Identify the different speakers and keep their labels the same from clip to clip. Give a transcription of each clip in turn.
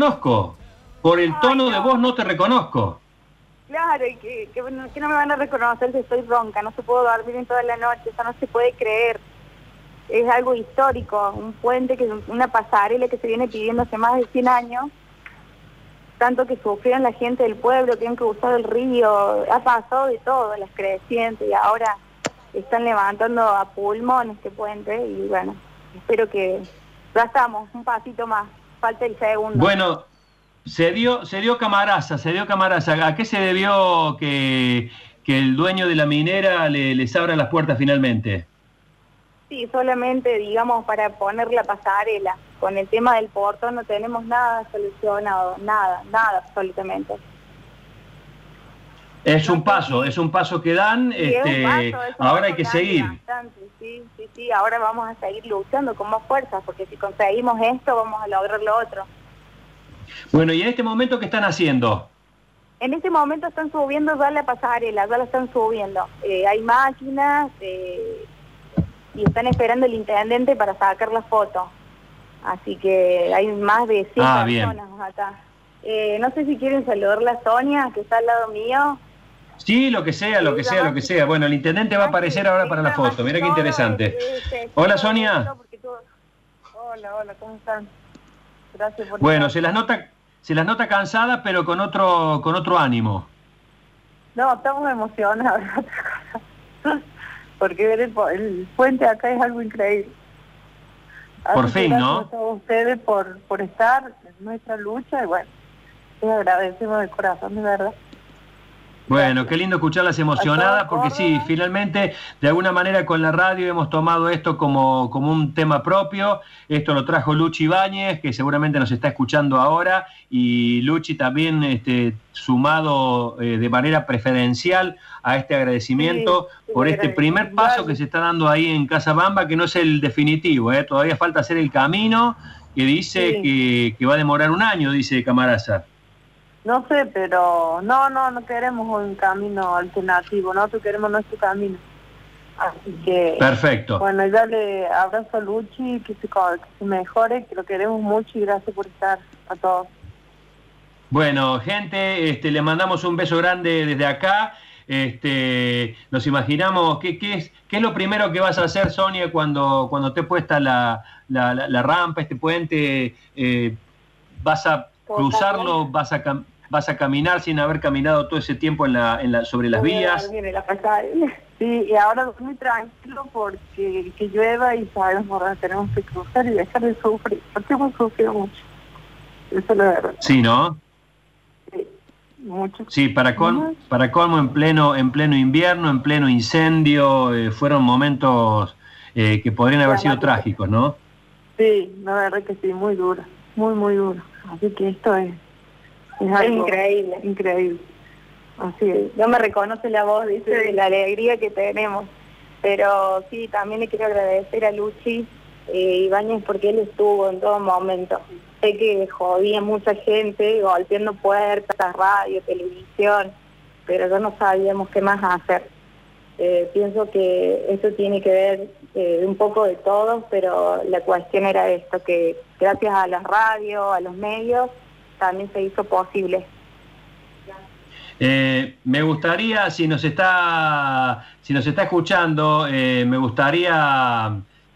Speaker 1: reconozco. Por el tono de voz no te reconozco.
Speaker 2: Claro, y que, que, no me van a reconocer si estoy ronca, no se puedo dormir en toda la noche, eso no se puede creer. Es algo histórico, un puente, que una pasarela que se viene pidiendo hace más de 100 años, tanto que sufrieron la gente del pueblo, que han cruzado el río, ha pasado de todo, las crecientes, y ahora están levantando a pulmón este puente, y bueno, espero que ya estamos, un pasito más, falta el segundo.
Speaker 1: Bueno, se dio, se dio camaraza, se dio camaraza. ¿A qué se debió que, el dueño de la minera le, les abra las puertas finalmente?
Speaker 2: Sí, solamente, digamos, para poner la pasarela. Con el tema del puerto no tenemos nada solucionado, nada, nada absolutamente.
Speaker 1: Es un paso, es un paso que dan, este, ahora hay que seguir.
Speaker 2: sí, sí, sí, ahora vamos a seguir luchando con más fuerza, porque si conseguimos esto, vamos a lograr lo otro.
Speaker 1: Bueno, ¿y en este momento qué están haciendo?
Speaker 2: En este momento están subiendo ya la pasarela, ya la están subiendo. Eh, hay máquinas eh, y están esperando el intendente para sacar la foto. Así que hay más de 100 ah, personas acá. Eh, no sé si quieren saludar a Sonia, que está al lado mío.
Speaker 1: Sí, lo que sea, lo que sea, lo que sea. Bueno, el intendente va a aparecer ahora para la foto. Mira qué interesante. Hola, Sonia.
Speaker 2: Hola, hola, ¿cómo están?
Speaker 1: bueno, se las nota, se las nota cansadas, pero con otro, con otro ánimo.
Speaker 2: No, estamos emocionados, porque ver el, puente acá es algo increíble.
Speaker 1: por fin, ¿no?
Speaker 2: A ustedes por, por estar en nuestra lucha y bueno, les agradecemos de corazón, de verdad.
Speaker 1: Bueno, qué lindo escucharlas emocionadas, porque sí, finalmente, de alguna manera con la radio hemos tomado esto como, como un tema propio. Esto lo trajo Luchi Ibáñez, que seguramente nos está escuchando ahora, y Luchi también este, sumado eh, de manera preferencial a este agradecimiento por este primer paso que se está dando ahí en Casa Bamba, que no es el definitivo, ¿eh? todavía falta hacer el camino, que dice que, que va a demorar un año, dice Camaraza.
Speaker 2: No sé, pero no, no, no queremos un camino alternativo, nosotros queremos nuestro camino. Así que...
Speaker 1: Perfecto.
Speaker 2: Bueno, ya le abrazo a Luchi, que se, que se mejore, que lo queremos mucho y gracias por estar a todos.
Speaker 1: Bueno, gente, este, le mandamos un beso grande desde acá. Este, nos imaginamos, ¿qué, qué, es, ¿qué es lo primero que vas a hacer, Sonia, cuando, cuando te puesta la, la, la, rampa, este puente? Eh, ¿Vas a cruzarlo? ¿Vas a, vas a caminar sin haber caminado todo ese tiempo en la, en la, sobre las vías.
Speaker 2: Sí, y ahora muy tranquilo porque que llueva y sabemos que tenemos que cruzar y dejar de sufrir, porque hemos sufrido mucho. Eso es la verdad.
Speaker 1: Sí, ¿no?
Speaker 2: Sí, mucho.
Speaker 1: Sí, para colmo, para colmo en pleno, en pleno invierno, en pleno incendio, eh, fueron momentos eh, que podrían haber sido trágicos, ¿no?
Speaker 2: Sí, la verdad que sí, muy duro, muy, muy duro. Así que esto es es, increíble. Increíble. Así es. No me reconoce la voz, dice, de la alegría que tenemos. Pero sí, también le quiero agradecer a Luchi eh, Ibáñez porque él estuvo en todo momento. Sé que jodía mucha gente, golpeando puertas, radio, televisión, pero ya no sabíamos qué más hacer. Eh, pienso que esto tiene que ver eh, un poco de todo, pero la cuestión era esto, que gracias a las radios, a los medios, también se hizo posible.
Speaker 1: Eh, me gustaría, si nos está, si nos está escuchando, eh, me gustaría,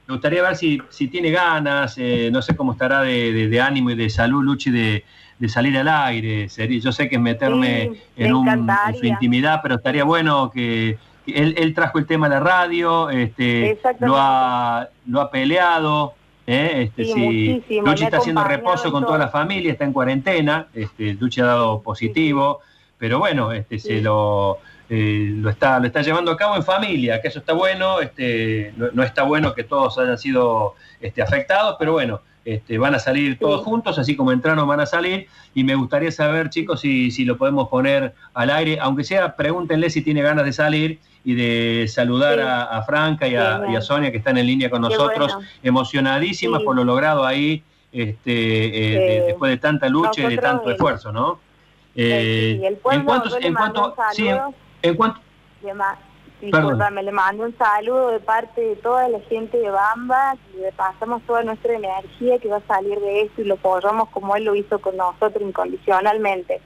Speaker 1: me gustaría ver si, si tiene ganas, eh, no sé cómo estará de, ánimo y de salud, Luchi, de, salir al aire. Yo sé que es meterme en, un, su intimidad, pero estaría bueno que, él, trajo el tema a la radio, este, lo ha, lo ha peleado, ¿eh? Este, sí, Luchi está haciendo reposo con toda la familia, está en cuarentena, este, Luchi ha dado positivo, pero bueno, este, se lo, eh, lo, está, lo está llevando a cabo en familia, que eso está bueno, este, no, está bueno que todos hayan sido este, afectados, pero bueno, este, van a salir todos juntos, así como entraron van a salir, y me gustaría saber, chicos, si, si lo podemos poner al aire, aunque sea, pregúntenle si tiene ganas de salir y de saludar a, Franca y a, Sonia que están en línea con nosotros, emocionadísimas por lo logrado ahí este, eh, después de tanta lucha y de tanto esfuerzo, ¿no?
Speaker 2: Eh, en cuanto, en cuanto,
Speaker 1: en cuanto,
Speaker 2: disculpame, le mando un saludo de parte de toda la gente de Bamba, le pasamos toda nuestra energía que va a salir de esto y lo apoyamos como él lo hizo con nosotros incondicionalmente.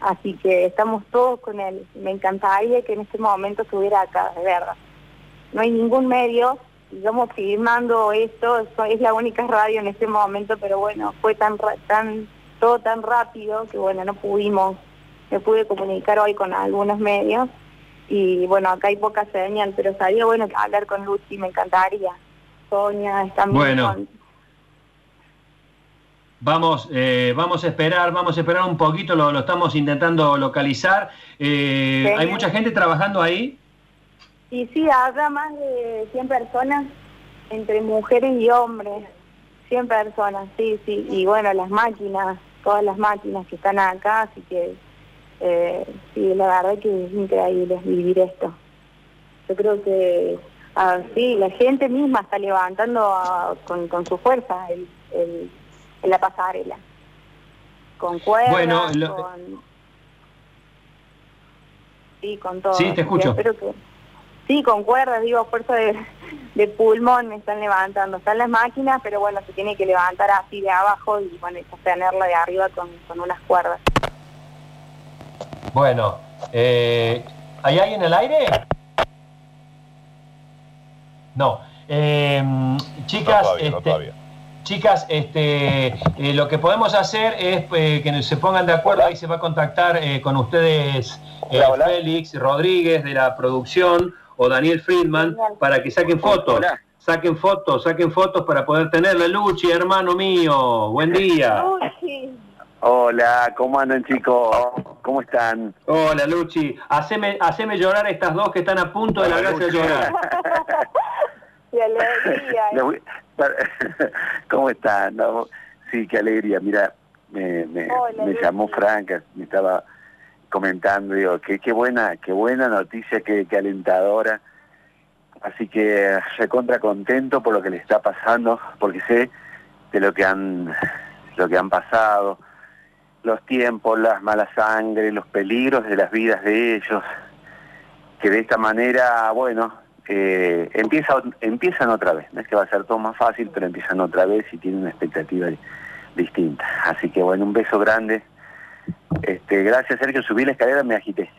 Speaker 2: Así que estamos todos con él. Me encantaría que en este momento estuviera acá, de verdad. No hay ningún medio, digamos, filmando esto, es la única radio en este momento, pero bueno, fue tan, tan, todo tan rápido que bueno, no pudimos, me pude comunicar hoy con algunos medios y bueno, acá hay poca señal, pero sabía bueno hablar con Luchi, me encantaría. Sonia, están
Speaker 1: bueno. Vamos, eh, vamos a esperar, vamos a esperar un poquito, lo, estamos intentando localizar. Eh, ¿Hay mucha gente trabajando ahí?
Speaker 2: Y sí, habrá más de 100 personas, entre mujeres y hombres. 100 personas, sí, sí. Y bueno, las máquinas, todas las máquinas que están acá, así que eh, sí, la verdad que es increíble vivir esto. Yo creo que ah, sí, la gente misma está levantando ah, con, con su fuerza el en la pasarela. Con cuerdas, bueno, con... Sí, con todo.
Speaker 1: Sí, te escucho.
Speaker 2: Sí, con cuerdas, digo, fuerza de, pulmón me están levantando. Están las máquinas, pero bueno, se tiene que levantar así de abajo y bueno, sostenerla de arriba con, con unas cuerdas.
Speaker 1: Bueno, eh, ¿hay alguien en el aire? No. Eh, chicas, este, Chicas, este, eh, lo que podemos hacer es eh, que se pongan de acuerdo, ahí se va a contactar eh, con ustedes Félix Rodríguez de la producción o Daniel Friedman para que saquen fotos. Saquen fotos, saquen fotos para poder tenerla. Luchi, hermano mío, buen día.
Speaker 3: Hola, ¿cómo andan chicos? ¿Cómo están?
Speaker 1: Hola Luchi, haceme, haceme llorar a estas dos que están a punto de largarse a llorar.
Speaker 2: Qué alegría.
Speaker 3: ¿Cómo están? sí, qué alegría. Mira, me, me, llamó Franca, me estaba comentando, digo, que qué buena, qué buena noticia, qué, alentadora. Así que recontra contento por lo que le está pasando, porque sé de lo que han, lo que han pasado, los tiempos, las malas sangre, los peligros de las vidas de ellos, que de esta manera, bueno, eh, empieza, empiezan otra vez. No es que va a ser todo más fácil, pero empiezan otra vez y tienen una expectativa distinta. Así que bueno, un beso grande. Este, gracias Sergio, subí la escalera, me agité.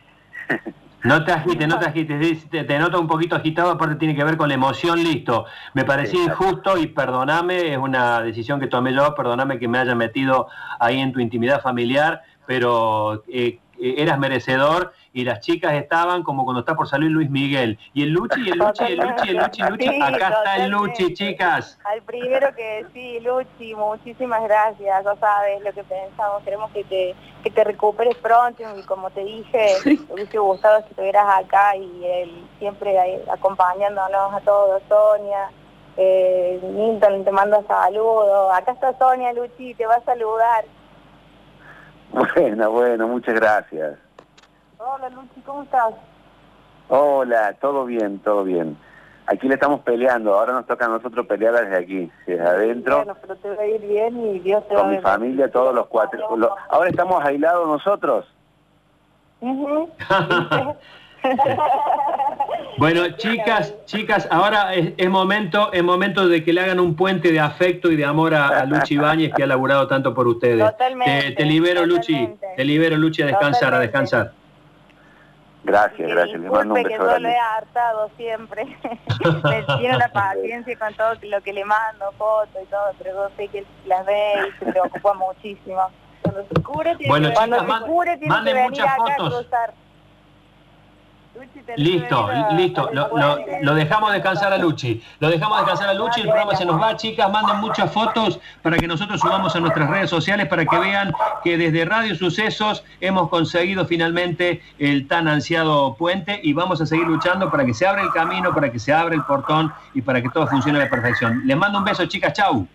Speaker 1: No te agites, no te agites, te, te, noto un poquito agitado, aparte tiene que ver con la emoción, listo. Me parecía injusto y perdoname, es una decisión que tomé yo, perdoname que me haya metido ahí en tu intimidad familiar, pero eh, eras merecedor y las chicas estaban como cuando está por salir Luis Miguel. Y el Luchi, y el Luchi, el Luchi, el Luchi, Luchi. Acá está el Luchi, chicas.
Speaker 2: Al primero que sí, Luchi, muchísimas gracias. Ya sabes lo que pensamos. Queremos que te, que te recuperes pronto. Y como te dije, me hubiese gustado que estuvieras acá y él siempre acompañándonos a todos. Sonia, eh, Milton, te mando saludos. Acá está Sonia, Luchi, te va a saludar.
Speaker 3: Bueno, bueno, muchas gracias.
Speaker 2: Hola Luchi, ¿cómo estás?
Speaker 3: Hola, todo bien, todo bien. Aquí le estamos peleando, ahora nos toca a nosotros pelear desde aquí, desde adentro.
Speaker 2: Bueno, pero te va a ir bien y Dios te
Speaker 3: Con mi familia, todos los cuatro. ahora estamos aislados nosotros.
Speaker 1: bueno, chicas, chicas, ahora es, momento, es momento de que le hagan un puente de afecto y de amor a, Luchi Ibáñez que ha laburado tanto por ustedes.
Speaker 2: Totalmente,
Speaker 1: te, libero, Luchi, te libero, Luchi, a descansar, a descansar.
Speaker 3: Gracias, gracias. Le mando un beso
Speaker 2: que yo lo he hartado siempre. me tiene la paciencia con todo lo que le mando, fotos y todo, pero yo sé que las ve y se preocupa muchísimo. Cuando se cure, tiene
Speaker 1: bueno,
Speaker 2: que,
Speaker 1: chicas, cuando se cure, tiene que venir acá fotos. a cruzar. Listo, listo. Lo, dejamos descansar a Luchi. Lo dejamos descansar a Luchi. El programa se nos va, chicas. Manden muchas fotos para que nosotros subamos a nuestras redes sociales para que vean que desde Radio Sucesos hemos conseguido finalmente el tan ansiado puente y vamos a seguir luchando para que se abra el camino, para que se abra el portón y para que todo funcione a la perfección. Les mando un beso, chicas. Chau.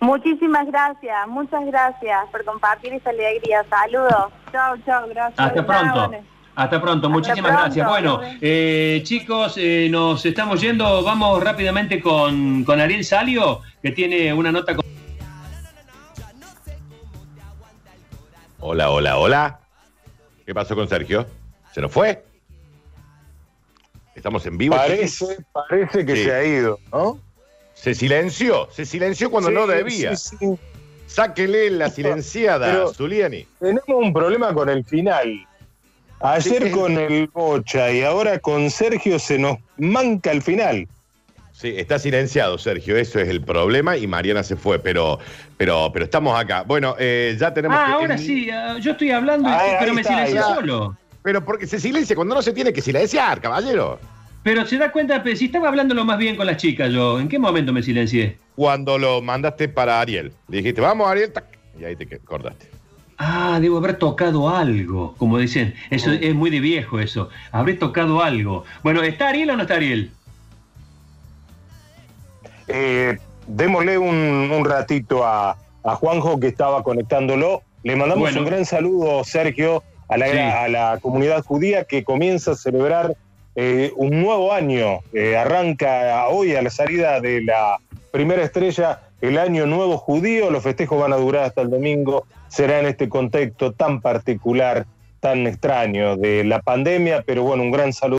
Speaker 2: Muchísimas gracias, muchas gracias por compartir esta alegría. Saludos. Chao, chao, gracias.
Speaker 1: Hasta pronto. Hasta pronto, muchísimas gracias. Bueno, eh, chicos, eh, nos estamos yendo. Vamos rápidamente con, con Ariel Salio, que tiene una nota. Con...
Speaker 4: Hola, hola, hola. ¿Qué pasó con Sergio? ¿Se nos fue?
Speaker 5: Estamos en vivo.
Speaker 6: Parece, parece que se ha ido, ¿no?
Speaker 5: Se silenció, se silenció cuando no debía. Sáquele la silenciada, Zuliani.
Speaker 6: Tenemos un problema con el final. Ayer con el Bocha y ahora con Sergio se nos manca el final.
Speaker 5: Sí, está silenciado, Sergio, eso es el problema y Mariana se fue, pero, pero, pero estamos acá. Bueno, eh, ya tenemos.
Speaker 1: Ah, ahora sí, ah, yo estoy hablando, pero me silencia solo.
Speaker 5: Pero porque se silencia cuando no se tiene que silenciar, caballero.
Speaker 1: Pero se da cuenta, si estaba hablando lo más bien con las chicas yo, ¿en qué momento me silencié?
Speaker 5: Cuando lo mandaste para Ariel. Le dijiste, vamos Ariel, y ahí te cortaste.
Speaker 1: Ah, debo haber tocado algo, como dicen. Eso es muy de viejo eso. Habré tocado algo. Bueno, ¿está Ariel o no está Ariel?
Speaker 6: Eh, démosle un, ratito a, Juanjo que estaba conectándolo. Le mandamos un gran saludo, Sergio, a la, a la, comunidad judía que comienza a celebrar eh, un nuevo año. Eh, arranca hoy a la salida de la primera estrella el año nuevo judío. Los festejos van a durar hasta el domingo será en este contexto tan particular, tan extraño de la pandemia, pero bueno, un gran saludo.